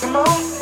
Come on.